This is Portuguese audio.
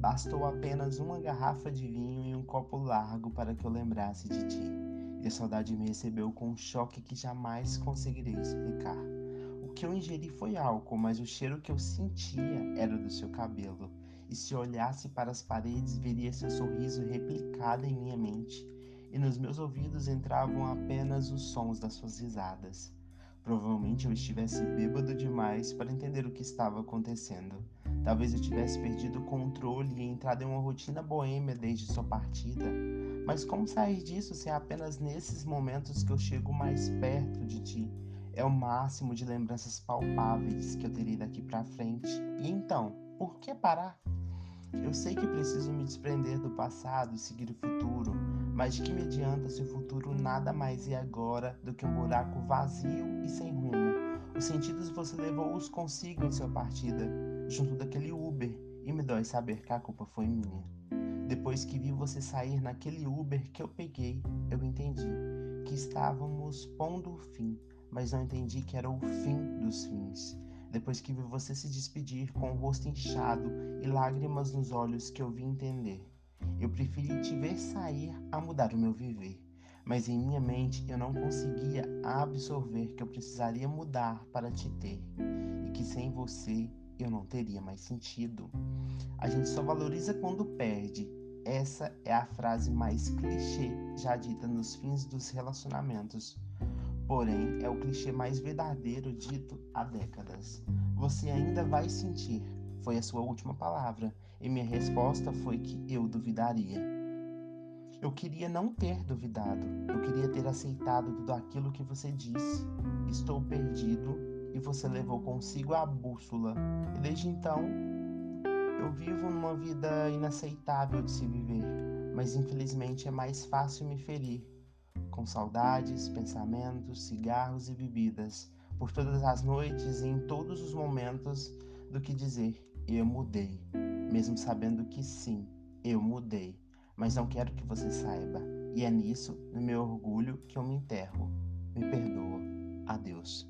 Bastou apenas uma garrafa de vinho e um copo largo para que eu lembrasse de ti. E a saudade me recebeu com um choque que jamais conseguirei explicar. O que eu ingeri foi álcool, mas o cheiro que eu sentia era do seu cabelo. E se olhasse para as paredes, veria seu sorriso replicado em minha mente, e nos meus ouvidos entravam apenas os sons das suas risadas. Provavelmente eu estivesse bêbado demais para entender o que estava acontecendo. Talvez eu tivesse perdido o controle e entrado em uma rotina boêmia desde sua partida. Mas como sair disso se é apenas nesses momentos que eu chego mais perto de ti? É o máximo de lembranças palpáveis que eu terei daqui para frente. E então, por que parar? Eu sei que preciso me desprender do passado e seguir o futuro, mas de que me adianta se o futuro nada mais é agora do que um buraco vazio e sem rumo? Os sentidos você levou-os consigo em sua partida, junto Uber, e saber que a culpa foi minha. Depois que vi você sair naquele Uber que eu peguei, eu entendi que estávamos pondo o fim, mas não entendi que era o fim dos fins. Depois que vi você se despedir com o rosto inchado e lágrimas nos olhos que eu vi entender. Eu preferi te ver sair a mudar o meu viver. Mas em minha mente eu não conseguia absorver que eu precisaria mudar para te ter e que sem você eu não teria mais sentido. A gente só valoriza quando perde. Essa é a frase mais clichê já dita nos fins dos relacionamentos porém é o clichê mais verdadeiro dito há décadas. Você ainda vai sentir, foi a sua última palavra, e minha resposta foi que eu duvidaria. Eu queria não ter duvidado, eu queria ter aceitado tudo aquilo que você disse. Estou perdido e você levou consigo a bússola, e desde então eu vivo numa vida inaceitável de se viver, mas infelizmente é mais fácil me ferir com saudades, pensamentos, cigarros e bebidas, por todas as noites e em todos os momentos, do que dizer eu mudei, mesmo sabendo que sim, eu mudei, mas não quero que você saiba, e é nisso, no meu orgulho, que eu me enterro. Me perdoa. Adeus.